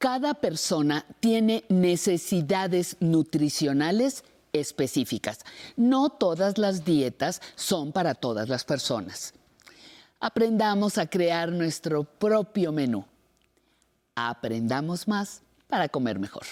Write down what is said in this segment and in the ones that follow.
Cada persona tiene necesidades nutricionales específicas. No todas las dietas son para todas las personas. Aprendamos a crear nuestro propio menú. Aprendamos más para comer mejor.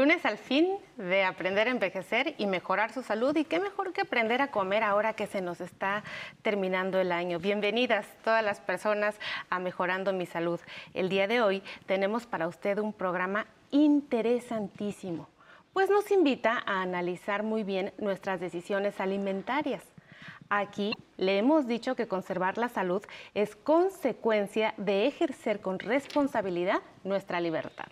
Lunes al fin de aprender a envejecer y mejorar su salud. Y qué mejor que aprender a comer ahora que se nos está terminando el año. Bienvenidas todas las personas a Mejorando mi Salud. El día de hoy tenemos para usted un programa interesantísimo, pues nos invita a analizar muy bien nuestras decisiones alimentarias. Aquí le hemos dicho que conservar la salud es consecuencia de ejercer con responsabilidad nuestra libertad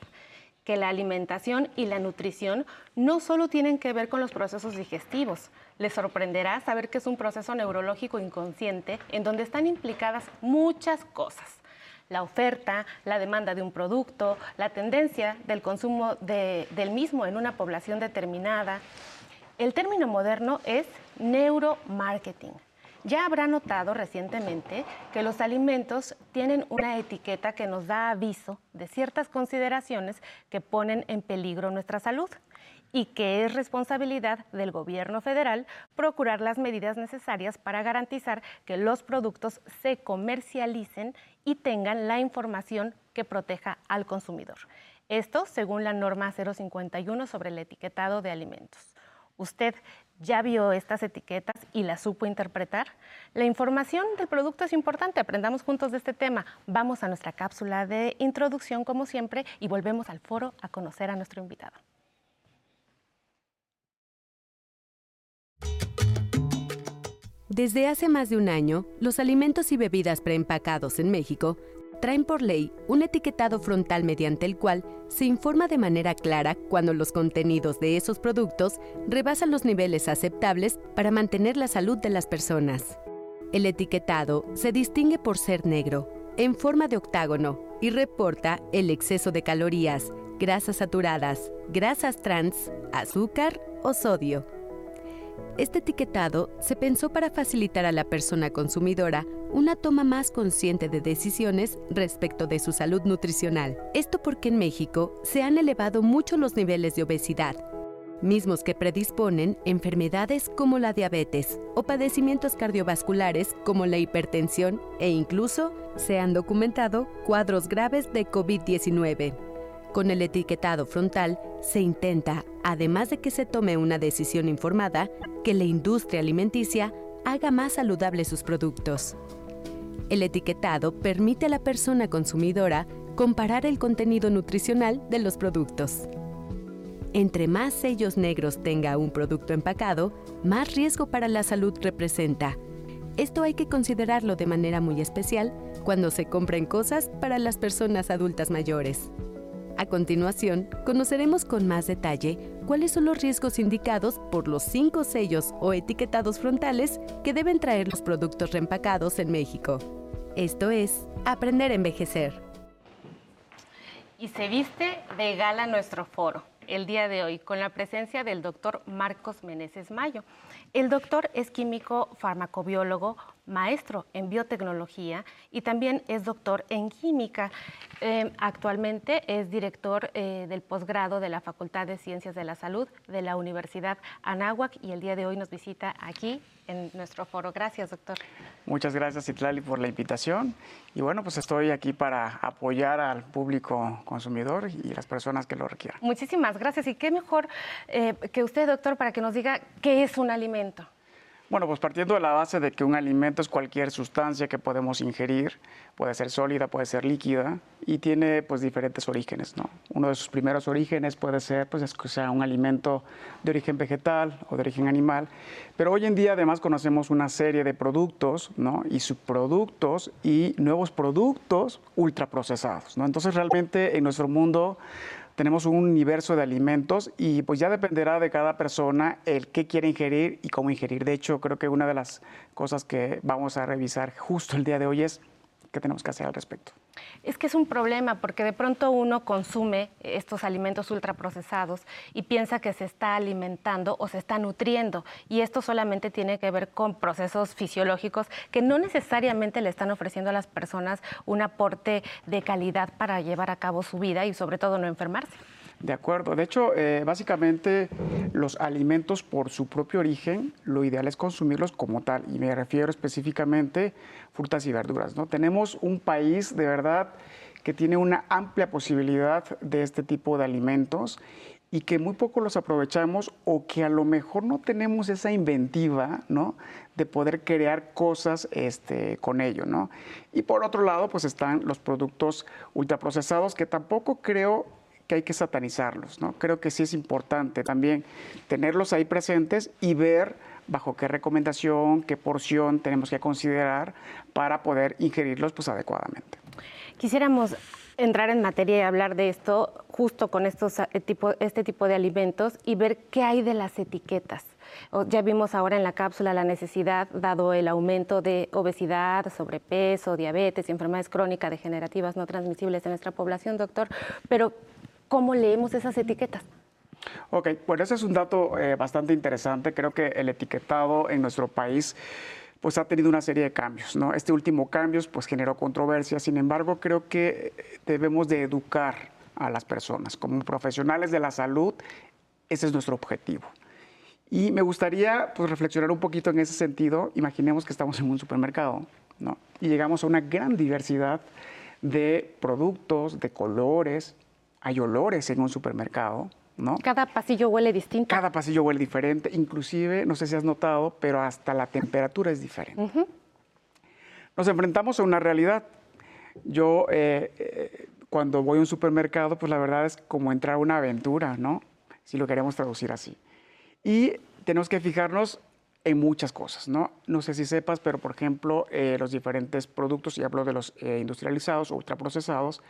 que la alimentación y la nutrición no solo tienen que ver con los procesos digestivos. Les sorprenderá saber que es un proceso neurológico inconsciente en donde están implicadas muchas cosas. La oferta, la demanda de un producto, la tendencia del consumo del mismo en una población determinada. El término moderno es neuromarketing ya habrá notado recientemente que los alimentos tienen una etiqueta que nos da aviso de ciertas consideraciones que ponen en peligro nuestra salud y que es responsabilidad del gobierno federal procurar las medidas necesarias para garantizar que los productos se comercialicen y tengan la información que proteja al consumidor. Esto según la norma 051 sobre el etiquetado de alimentos. Usted ya vio estas etiquetas y las supo interpretar. La información del producto es importante, aprendamos juntos de este tema. Vamos a nuestra cápsula de introducción como siempre y volvemos al foro a conocer a nuestro invitado. Desde hace más de un año, los alimentos y bebidas preempacados en México traen por ley un etiquetado frontal mediante el cual se informa de manera clara cuando los contenidos de esos productos rebasan los niveles aceptables para mantener la salud de las personas. El etiquetado se distingue por ser negro, en forma de octágono, y reporta el exceso de calorías, grasas saturadas, grasas trans, azúcar o sodio. Este etiquetado se pensó para facilitar a la persona consumidora una toma más consciente de decisiones respecto de su salud nutricional. Esto porque en México se han elevado mucho los niveles de obesidad, mismos que predisponen enfermedades como la diabetes o padecimientos cardiovasculares como la hipertensión e incluso se han documentado cuadros graves de COVID-19. Con el etiquetado frontal se intenta, además de que se tome una decisión informada, que la industria alimenticia haga más saludables sus productos. El etiquetado permite a la persona consumidora comparar el contenido nutricional de los productos. Entre más sellos negros tenga un producto empacado, más riesgo para la salud representa. Esto hay que considerarlo de manera muy especial cuando se compren cosas para las personas adultas mayores. A continuación, conoceremos con más detalle cuáles son los riesgos indicados por los cinco sellos o etiquetados frontales que deben traer los productos reempacados en México. Esto es Aprender a Envejecer. Y se viste de gala nuestro foro el día de hoy con la presencia del doctor Marcos Meneses Mayo. El doctor es químico farmacobiólogo, maestro en biotecnología y también es doctor en química. Eh, actualmente es director eh, del posgrado de la Facultad de Ciencias de la Salud de la Universidad Anáhuac y el día de hoy nos visita aquí en nuestro foro. Gracias, doctor. Muchas gracias, Itlali, por la invitación. Y bueno, pues estoy aquí para apoyar al público consumidor y las personas que lo requieran. Muchísimas gracias. Y qué mejor eh, que usted, doctor, para que nos diga qué es un alimento. Bueno, pues partiendo de la base de que un alimento es cualquier sustancia que podemos ingerir, puede ser sólida, puede ser líquida y tiene pues diferentes orígenes, ¿no? Uno de sus primeros orígenes puede ser pues que sea un alimento de origen vegetal o de origen animal, pero hoy en día además conocemos una serie de productos, ¿no? Y subproductos y nuevos productos ultraprocesados, ¿no? Entonces realmente en nuestro mundo tenemos un universo de alimentos y pues ya dependerá de cada persona el qué quiere ingerir y cómo ingerir. De hecho, creo que una de las cosas que vamos a revisar justo el día de hoy es qué tenemos que hacer al respecto. Es que es un problema porque de pronto uno consume estos alimentos ultraprocesados y piensa que se está alimentando o se está nutriendo y esto solamente tiene que ver con procesos fisiológicos que no necesariamente le están ofreciendo a las personas un aporte de calidad para llevar a cabo su vida y sobre todo no enfermarse. De acuerdo. De hecho, eh, básicamente los alimentos por su propio origen, lo ideal es consumirlos como tal. Y me refiero específicamente frutas y verduras. ¿no? Tenemos un país de verdad que tiene una amplia posibilidad de este tipo de alimentos y que muy poco los aprovechamos o que a lo mejor no tenemos esa inventiva, ¿no? De poder crear cosas este, con ello, ¿no? Y por otro lado, pues están los productos ultraprocesados que tampoco creo que hay que satanizarlos. ¿no? Creo que sí es importante también tenerlos ahí presentes y ver bajo qué recomendación, qué porción tenemos que considerar para poder ingerirlos pues, adecuadamente. Quisiéramos entrar en materia y hablar de esto justo con estos, eh, tipo, este tipo de alimentos y ver qué hay de las etiquetas. Ya vimos ahora en la cápsula la necesidad, dado el aumento de obesidad, sobrepeso, diabetes y enfermedades crónicas degenerativas no transmisibles en nuestra población, doctor, pero cómo leemos esas etiquetas. Ok, bueno, ese es un dato eh, bastante interesante. Creo que el etiquetado en nuestro país pues ha tenido una serie de cambios, ¿no? Este último cambio pues generó controversia, sin embargo creo que debemos de educar a las personas. Como profesionales de la salud, ese es nuestro objetivo. Y me gustaría pues, reflexionar un poquito en ese sentido. Imaginemos que estamos en un supermercado ¿no? y llegamos a una gran diversidad de productos, de colores, hay olores en un supermercado, ¿no? Cada pasillo huele distinto. Cada pasillo huele diferente, inclusive, no sé si has notado, pero hasta la temperatura es diferente. Nos enfrentamos a una realidad. Yo, eh, eh, cuando voy a un supermercado, pues la verdad es como entrar a una aventura, ¿no? Si lo queremos traducir así. Y tenemos que fijarnos en muchas cosas, ¿no? No sé si sepas, pero por ejemplo, eh, los diferentes productos, y hablo de los industrializados o ultraprocesados,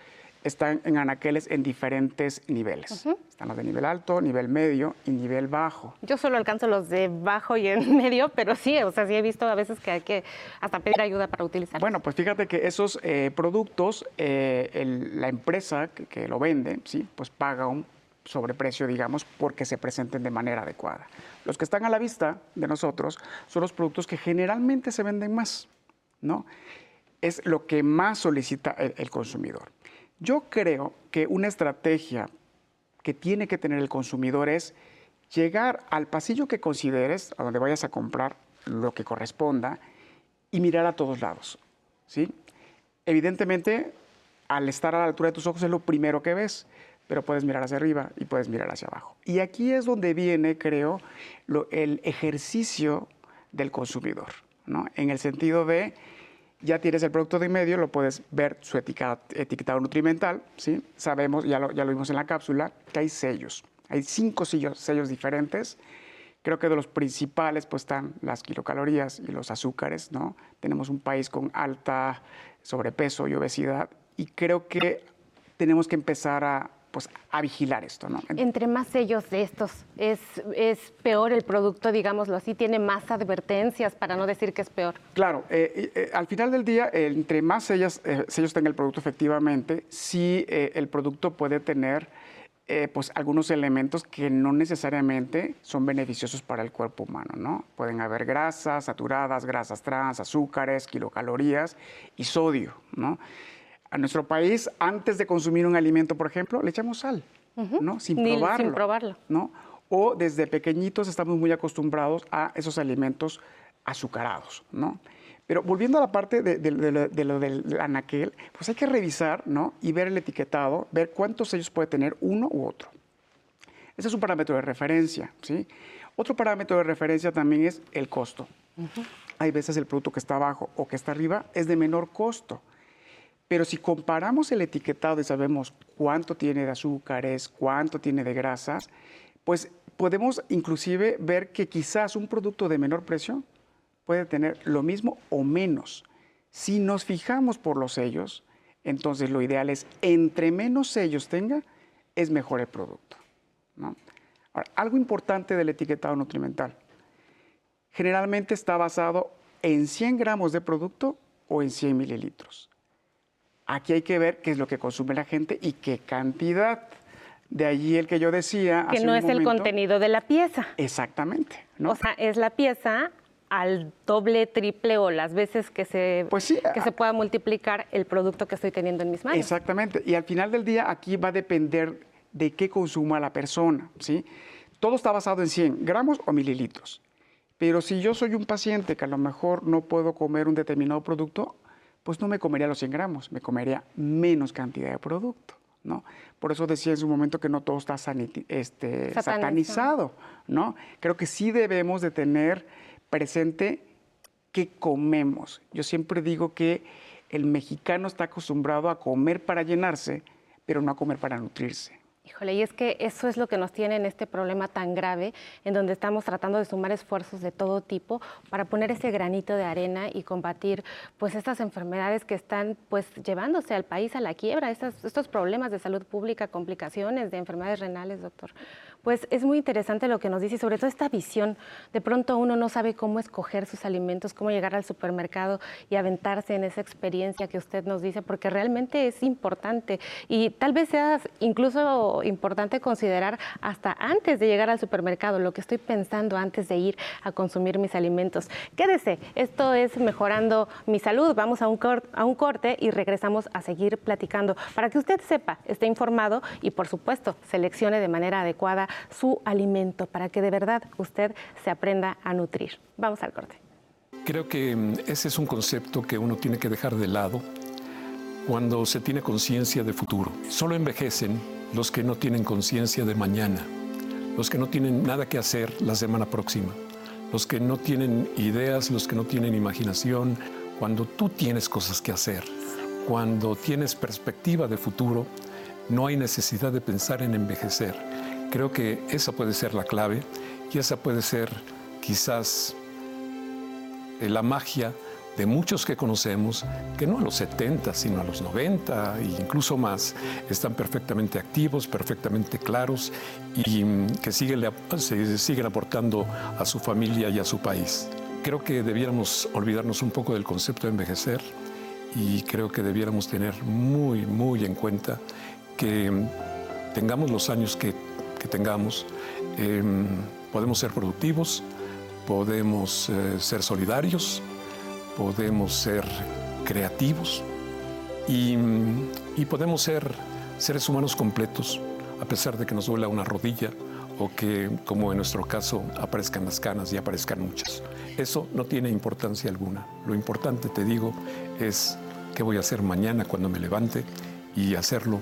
están en anaqueles en diferentes niveles. Están los de nivel alto, nivel medio y nivel bajo. Yo solo alcanzo los de bajo y en medio, pero sí, o sea, sí he visto a veces que hay que hasta pedir ayuda para utilizar. Bueno, pues fíjate que esos eh, productos, eh, la empresa que, lo vende, sí, pues paga un sobreprecio, digamos, porque se presenten de manera adecuada. Los que están a la vista de nosotros son los productos que generalmente se venden más, ¿no? Es lo que más solicita el consumidor. Yo creo que una estrategia que tiene que tener el consumidor es llegar al pasillo que consideres, a donde vayas a comprar lo que corresponda, y mirar a todos lados. ¿sí? Evidentemente, al estar a la altura de tus ojos es lo primero que ves, pero puedes mirar hacia arriba y puedes mirar hacia abajo. Y aquí es donde viene, creo, el ejercicio del consumidor, ¿no? en el sentido de ya tienes el producto de medio, lo puedes ver su etiquetado nutrimental, ¿sí? Sabemos, ya lo, ya vimos en la cápsula, que hay sellos. Hay cinco sellos, sellos diferentes. Creo que de los principales pues están las kilocalorías y los azúcares, ¿no? Tenemos un país con alta sobrepeso y obesidad y creo que tenemos que empezar a pues, a vigilar esto. ¿no? Entre más sellos de estos, es, es, peor el producto, digámoslo así, tiene más advertencias para no decir que es peor. Claro, eh, eh, al final del día, entre más sellos, eh, sellos tenga el producto, efectivamente, sí el producto puede tener pues, algunos elementos que no necesariamente son beneficiosos para el cuerpo humano. ¿no? Pueden haber grasas saturadas, grasas trans, azúcares, kilocalorías y sodio. ¿no? A nuestro país, antes de consumir un alimento, por ejemplo, le echamos sal, ¿no? Sin probarlo. Sin probarlo. ¿no? O desde pequeñitos estamos muy acostumbrados a esos alimentos azucarados, ¿no? Pero volviendo a la parte de, lo del anaquel, pues hay que revisar, ¿no? Y ver el etiquetado, ver cuántos sellos puede tener uno u otro. Ese es un parámetro de referencia, ¿sí? Otro parámetro de referencia también es el costo. Hay veces el producto que está abajo o que está arriba es de menor costo. Pero si comparamos el etiquetado y sabemos cuánto tiene de azúcares, cuánto tiene de grasas, pues podemos inclusive ver que quizás un producto de menor precio puede tener lo mismo o menos. Si nos fijamos por los sellos, entonces lo ideal es entre menos sellos tenga, es mejor el producto. Ahora, algo importante del etiquetado nutrimental. Generalmente está basado en 100 gramos de producto o en 100 mililitros. Aquí hay que ver qué es lo que consume la gente y qué cantidad. De allí el que yo decía. Que no es el contenido de la pieza. Exactamente. O sea, es la pieza al doble, triple o las veces que se, pues sí, que se pueda multiplicar el producto que estoy teniendo en mis manos. Exactamente. Y al final del día aquí va a depender de qué consuma la persona. ¿sí? Todo está basado en 100 gramos o mililitros. Pero si yo soy un paciente que a lo mejor no puedo comer un determinado producto, pues no me comería los 100 gramos, me comería menos cantidad de producto. ¿no? Por eso decía en su momento que no todo está este, satanizado. ¿no? Creo que sí debemos de tener presente qué comemos. Yo siempre digo que el mexicano está acostumbrado a comer para llenarse, pero no a comer para nutrirse. Híjole, y es que eso es lo que nos tiene en este problema tan grave, en donde estamos tratando de sumar esfuerzos de todo tipo para poner ese granito de arena y combatir pues estas enfermedades que están pues llevándose al país a la quiebra, estos, estos problemas de salud pública, complicaciones de enfermedades renales, doctor. Pues es muy interesante lo que nos dice sobre todo esta visión. De pronto uno no sabe cómo escoger sus alimentos, cómo llegar al supermercado y aventarse en esa experiencia que usted nos dice, porque realmente es importante y tal vez sea incluso importante considerar hasta antes de llegar al supermercado, lo que estoy pensando antes de ir a consumir mis alimentos. Quédese, esto es mejorando mi salud. Vamos a un, a un corte y regresamos a seguir platicando para que usted sepa, esté informado y por supuesto seleccione de manera adecuada su alimento para que de verdad usted se aprenda a nutrir. Vamos al corte. Creo que mm, ese es un concepto que uno tiene que dejar de lado cuando se tiene conciencia de futuro. Solo envejecen los que no tienen conciencia de mañana, los que no tienen nada que hacer la semana próxima, los que no tienen ideas, los que no tienen imaginación, cuando tú tienes cosas que hacer, cuando tienes perspectiva de futuro, no hay necesidad de pensar en envejecer. Creo que esa puede ser la clave y esa puede ser quizás la magia de muchos que conocemos, que no a los 70, sino a los 90 e incluso más, están perfectamente activos, perfectamente claros y que siguen, se siguen aportando a su familia y a su país. Creo que debiéramos olvidarnos un poco del concepto de envejecer y creo que debiéramos tener muy, muy en cuenta que tengamos los años que, tengamos, em, podemos ser productivos, podemos eh, ser solidarios, podemos ser creativos y, podemos ser seres humanos completos, a pesar de que nos duela una rodilla o que, como en nuestro caso, aparezcan las canas y aparezcan muchas. Eso no tiene importancia alguna. Lo importante, te digo, es qué voy a hacer mañana cuando me levante y hacerlo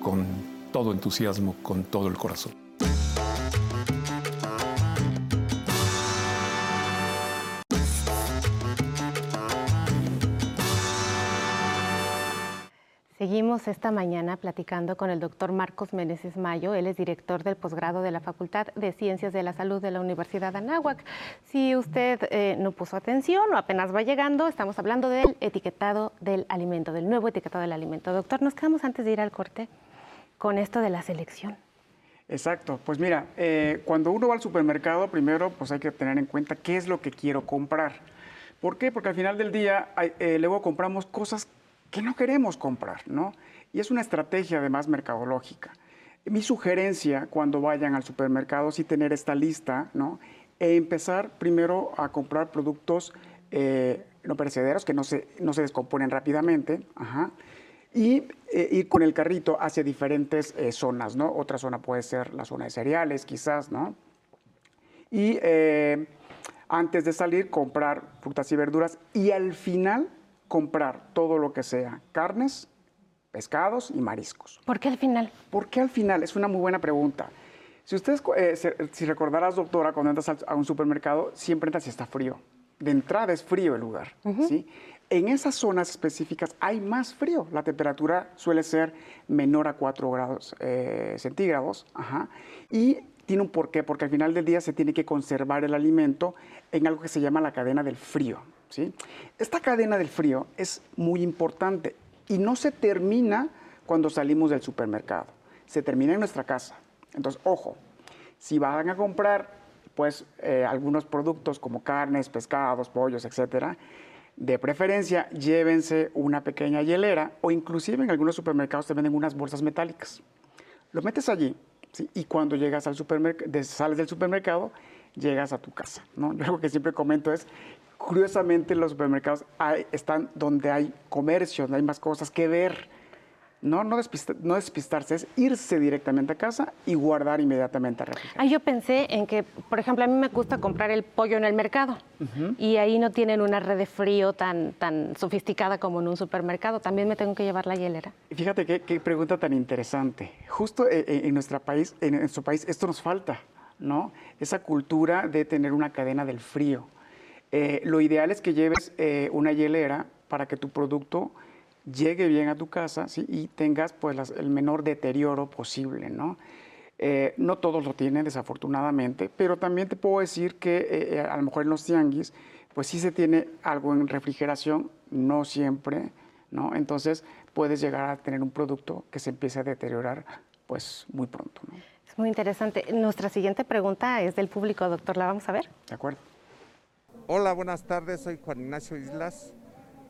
con todo entusiasmo, con todo el corazón. Seguimos esta mañana platicando con el doctor Marcos Meneses Mayo. Él es director del posgrado de la Facultad de Ciencias de la Salud de la Universidad de Anáhuac. Si usted eh, no puso atención o apenas va llegando, estamos hablando del etiquetado del alimento, del nuevo etiquetado del alimento. Doctor, nos quedamos antes de ir al corte con esto de la selección. Exacto, pues mira, eh, cuando uno va al supermercado, primero pues hay que tener en cuenta qué es lo que quiero comprar. ¿Por qué? Porque al final del día eh, luego compramos cosas que no queremos comprar, ¿no? Y es una estrategia además mercadológica. Mi sugerencia cuando vayan al supermercado es tener esta lista, ¿no? E empezar primero a comprar productos eh, no perecederos que no se, no se descomponen rápidamente, y eh, ir con el carrito hacia diferentes eh, zonas, ¿no? Otra zona puede ser la zona de cereales, quizás, ¿no? Y antes de salir, comprar frutas y verduras y al final comprar todo lo que sea carnes, pescados y mariscos. ¿Por qué al final? ¿Por qué al final? Es una muy buena pregunta. Si ustedes, eh, si recordarás, doctora, cuando entras a un supermercado, siempre entras si está frío. De entrada es frío el lugar, ¿sí? En esas zonas específicas hay más frío. La temperatura suele ser menor a 4 grados eh, centígrados. Ajá. Y tiene un porqué, porque al final del día se tiene que conservar el alimento en algo que se llama la cadena del frío. Esta cadena del frío es muy importante y no se termina cuando salimos del supermercado. se termina en nuestra casa. Entonces, ojo, si van a comprar pues eh, algunos productos como carnes, pescados, pollos, etcétera, de preferencia llévense una pequeña hielera o inclusive en algunos supermercados te venden unas bolsas metálicas. Lo metes allí y cuando llegas al supermercado, sales del supermercado, llegas a tu casa. ¿no? Yo lo que siempre comento es, curiosamente los supermercados están donde hay comercios, hay más cosas que ver no, no, despistarse, es irse directamente a casa y guardar inmediatamente a refrigerar. Ah, yo pensé en que, por ejemplo, a mí me gusta comprar el pollo en el mercado y ahí no tienen una red de frío tan, tan sofisticada como en un supermercado. También me tengo que llevar la hielera. Fíjate qué, pregunta tan interesante. Justo eh, eh, en, nuestro país, en nuestro país, esto nos falta, ¿no? Esa cultura de tener una cadena del frío. Eh, lo ideal es que lleves una hielera para que tu producto llegue bien a tu casa y tengas pues el menor deterioro posible, ¿no? Eh, no todos lo tienen, desafortunadamente, pero también te puedo decir que eh, eh, a lo mejor en los tianguis, pues sí se tiene algo en refrigeración, no siempre, ¿no? Entonces puedes llegar a tener un producto que se empiece a deteriorar pues muy pronto, ¿no? Es muy interesante. Nuestra siguiente pregunta es del público, doctor. ¿La vamos a ver? De acuerdo. Hola, buenas tardes. Soy Juan Ignacio Islas.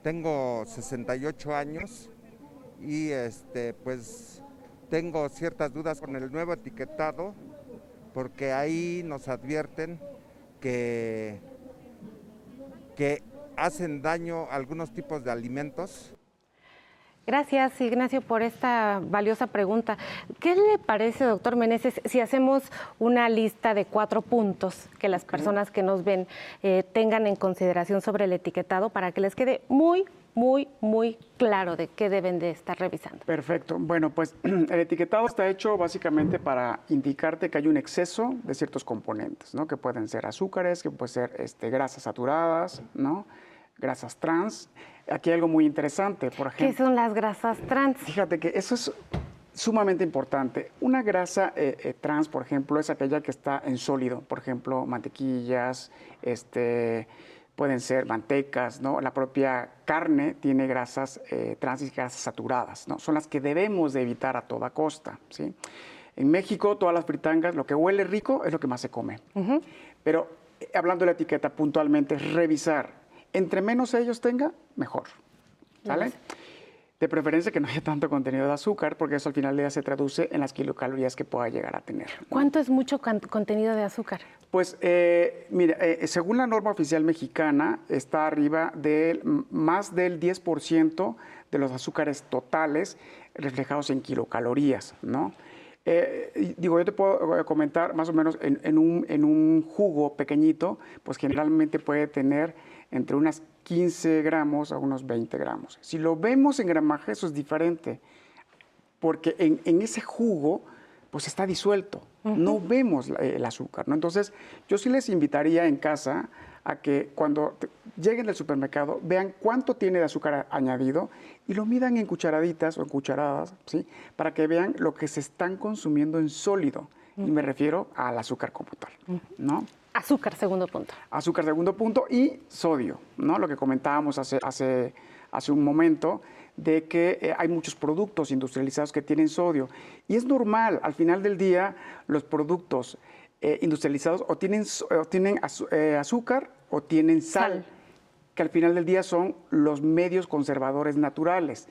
Tengo 68 años y este pues tengo ciertas dudas con el nuevo etiquetado porque ahí nos advierten que, que hacen daño a algunos tipos de alimentos Gracias, Ignacio, por esta valiosa pregunta. ¿Qué le parece, doctor Meneses, si hacemos una lista de cuatro puntos que las personas que nos ven eh, tengan en consideración sobre el etiquetado para que les quede muy, muy, muy claro de qué deben de estar revisando? Perfecto. Bueno, pues el etiquetado está hecho básicamente para indicarte que hay un exceso de ciertos componentes, ¿no? Que pueden ser azúcares, que pueden ser este, grasas saturadas, ¿no? Grasas trans. Aquí hay algo muy interesante, por ejemplo. ¿Qué son las grasas trans? Fíjate que eso es sumamente importante. Una grasa eh, eh, trans, por ejemplo, es aquella que está en sólido, por ejemplo, mantequillas, este, pueden ser mantecas, ¿no? La propia carne tiene grasas eh, trans y grasas saturadas, ¿no? Son las que debemos de evitar a toda costa, ¿sí? En México, todas las fritangas, lo que huele rico es lo que más se come. Pero hablando de la etiqueta puntualmente, es revisar entre menos ellos tenga, mejor. ¿Sale? De preferencia que no haya tanto contenido de azúcar, porque eso al final del día se traduce en las kilocalorías que pueda llegar a tener. ¿Cuánto es mucho contenido de azúcar? Pues, eh, mira, eh, según la norma oficial mexicana, está arriba del más del 10% de los azúcares totales reflejados en kilocalorías, ¿no? Eh, digo, yo te puedo comentar más o menos en, un, en un jugo pequeñito, pues generalmente puede tener entre unas 15 gramos a unos 20 gramos. Si lo vemos en gramaje, eso es diferente, porque en, ese jugo pues está disuelto, no vemos el azúcar. ¿no? Entonces, yo sí les invitaría en casa a que cuando lleguen al supermercado vean cuánto tiene de azúcar añadido y lo midan en cucharaditas o en cucharadas, ¿sí? para que vean lo que se están consumiendo en sólido. Y me refiero al azúcar como tal, ¿no? Azúcar, segundo punto. Azúcar, segundo punto, y sodio, ¿no? Lo que comentábamos hace, hace, hace un momento, de que eh, hay muchos productos industrializados que tienen sodio. Y es normal, al final del día, los productos eh, industrializados o tienen, tienen eh, azúcar o tienen sal, que al final del día son los medios conservadores naturales.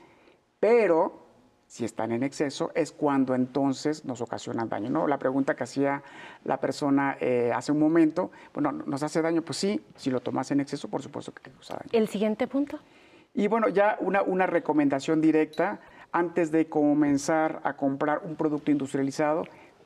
Pero si están en exceso, es cuando entonces nos ocasionan daño. ¿no? La pregunta que hacía la persona eh, hace un momento, bueno, ¿nos hace daño? Pues sí, si lo tomas en exceso, por supuesto que causa daño. ¿El siguiente punto? Y bueno, ya una, una recomendación directa, antes de comenzar a comprar un producto industrializado,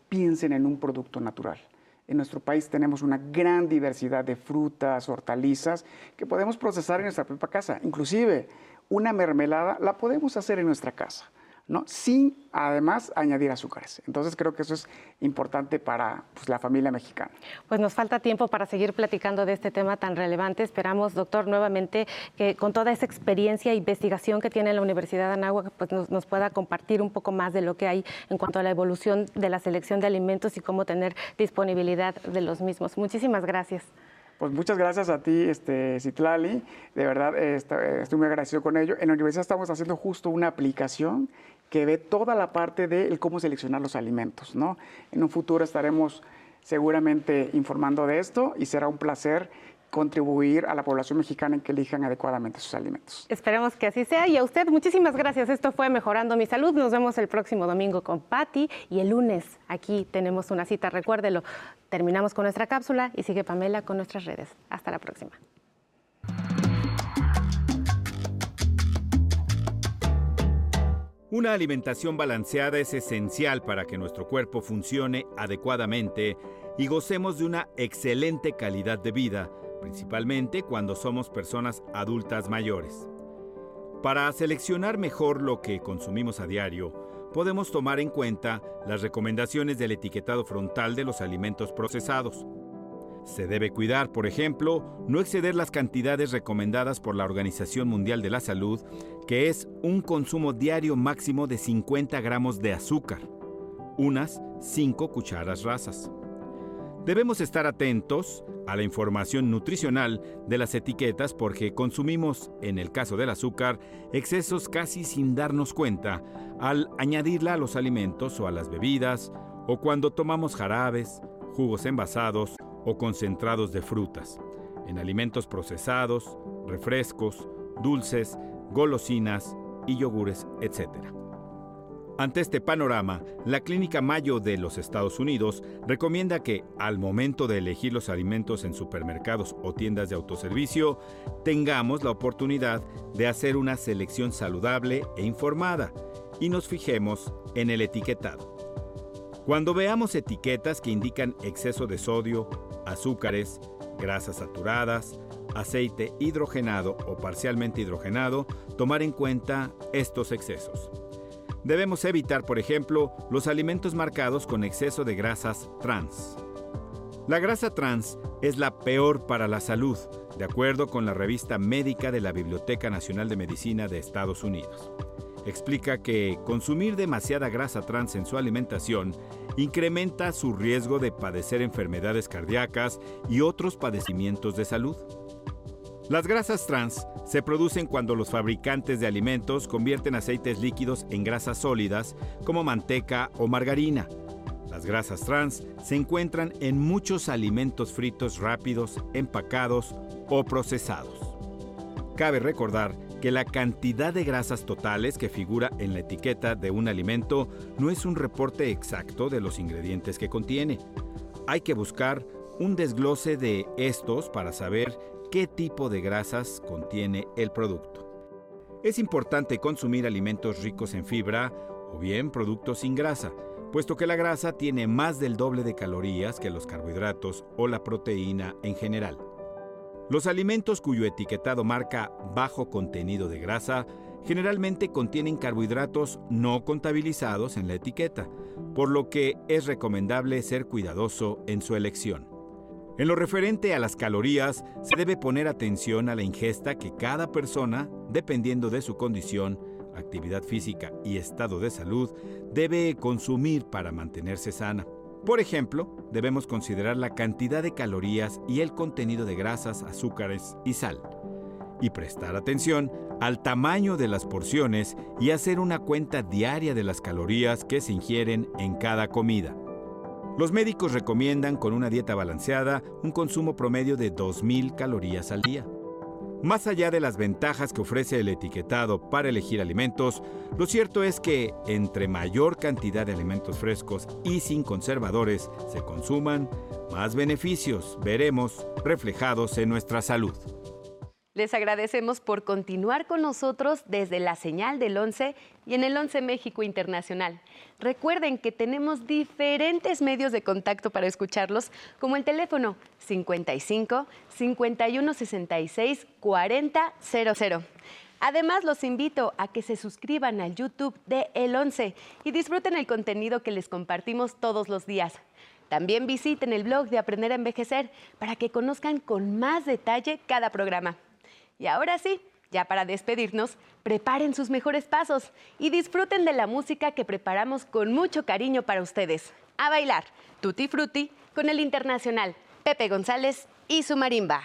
piensen en un producto natural. En nuestro país tenemos una gran diversidad de frutas, hortalizas que podemos procesar en nuestra propia casa. Inclusive una mermelada la podemos hacer en nuestra casa. ¿No? sin además añadir azúcares. Entonces creo que eso es importante para pues, la familia mexicana. Pues nos falta tiempo para seguir platicando de este tema tan relevante. Esperamos, doctor, nuevamente que con toda esa experiencia e investigación que tiene la Universidad de Anáhuac, pues nos, nos pueda compartir un poco más de lo que hay en cuanto a la evolución de la selección de alimentos y cómo tener disponibilidad de los mismos. Muchísimas gracias. Pues muchas gracias a ti, este, Citlali. De verdad, estoy muy agradecido con ello. En la universidad estamos haciendo justo una aplicación que ve toda la parte de cómo seleccionar los alimentos. ¿no? En un futuro estaremos seguramente informando de esto y será un placer contribuir a la población mexicana en que elijan adecuadamente sus alimentos. Esperemos que así sea y a usted muchísimas gracias. Esto fue Mejorando mi Salud. Nos vemos el próximo domingo con Patti y el lunes aquí tenemos una cita, recuérdelo. Terminamos con nuestra cápsula y sigue Pamela con nuestras redes. Hasta la próxima. Una alimentación balanceada es esencial para que nuestro cuerpo funcione adecuadamente y gocemos de una excelente calidad de vida principalmente cuando somos personas adultas mayores. Para seleccionar mejor lo que consumimos a diario, podemos tomar en cuenta las recomendaciones del etiquetado frontal de los alimentos procesados. Se debe cuidar, por ejemplo, no exceder las cantidades recomendadas por la Organización Mundial de la Salud, que es un consumo diario máximo de 50 gramos de azúcar, unas 5 cucharas rasas. Debemos estar atentos a la información nutricional de las etiquetas porque consumimos, en el caso del azúcar, excesos casi sin darnos cuenta al añadirla a los alimentos o a las bebidas o cuando tomamos jarabes, jugos envasados o concentrados de frutas, en alimentos procesados, refrescos, dulces, golosinas y yogures, etc. Ante este panorama, la Clínica Mayo de los Estados Unidos recomienda que, al momento de elegir los alimentos en supermercados o tiendas de autoservicio, tengamos la oportunidad de hacer una selección saludable e informada y nos fijemos en el etiquetado. Cuando veamos etiquetas que indican exceso de sodio, azúcares, grasas saturadas, aceite hidrogenado o parcialmente hidrogenado, tomar en cuenta estos excesos. Debemos evitar, por ejemplo, los alimentos marcados con exceso de grasas trans. La grasa trans es la peor para la salud, de acuerdo con la revista médica de la Biblioteca Nacional de Medicina de Estados Unidos. Explica que consumir demasiada grasa trans en su alimentación incrementa su riesgo de padecer enfermedades cardíacas y otros padecimientos de salud. Las grasas trans se producen cuando los fabricantes de alimentos convierten aceites líquidos en grasas sólidas como manteca o margarina. Las grasas trans se encuentran en muchos alimentos fritos rápidos, empacados o procesados. Cabe recordar que la cantidad de grasas totales que figura en la etiqueta de un alimento no es un reporte exacto de los ingredientes que contiene. Hay que buscar un desglose de estos para saber qué tipo de grasas contiene el producto. Es importante consumir alimentos ricos en fibra o bien productos sin grasa, puesto que la grasa tiene más del doble de calorías que los carbohidratos o la proteína en general. Los alimentos cuyo etiquetado marca bajo contenido de grasa generalmente contienen carbohidratos no contabilizados en la etiqueta, por lo que es recomendable ser cuidadoso en su elección. En lo referente a las calorías, se debe poner atención a la ingesta que cada persona, dependiendo de su condición, actividad física y estado de salud, debe consumir para mantenerse sana. Por ejemplo, debemos considerar la cantidad de calorías y el contenido de grasas, azúcares y sal. Y prestar atención al tamaño de las porciones y hacer una cuenta diaria de las calorías que se ingieren en cada comida. Los médicos recomiendan con una dieta balanceada un consumo promedio de 2.000 calorías al día. Más allá de las ventajas que ofrece el etiquetado para elegir alimentos, lo cierto es que entre mayor cantidad de alimentos frescos y sin conservadores se consuman, más beneficios veremos reflejados en nuestra salud. Les agradecemos por continuar con nosotros desde la señal del 11 y en el 11 México Internacional. Recuerden que tenemos diferentes medios de contacto para escucharlos, como el teléfono 55 51 66 40 00. Además, los invito a que se suscriban al YouTube de El 11 y disfruten el contenido que les compartimos todos los días. También visiten el blog de Aprender a Envejecer para que conozcan con más detalle cada programa. Y ahora sí, ya para despedirnos, preparen sus mejores pasos y disfruten de la música que preparamos con mucho cariño para ustedes. A bailar, Tutti Frutti con el Internacional. Pepe González y su marimba.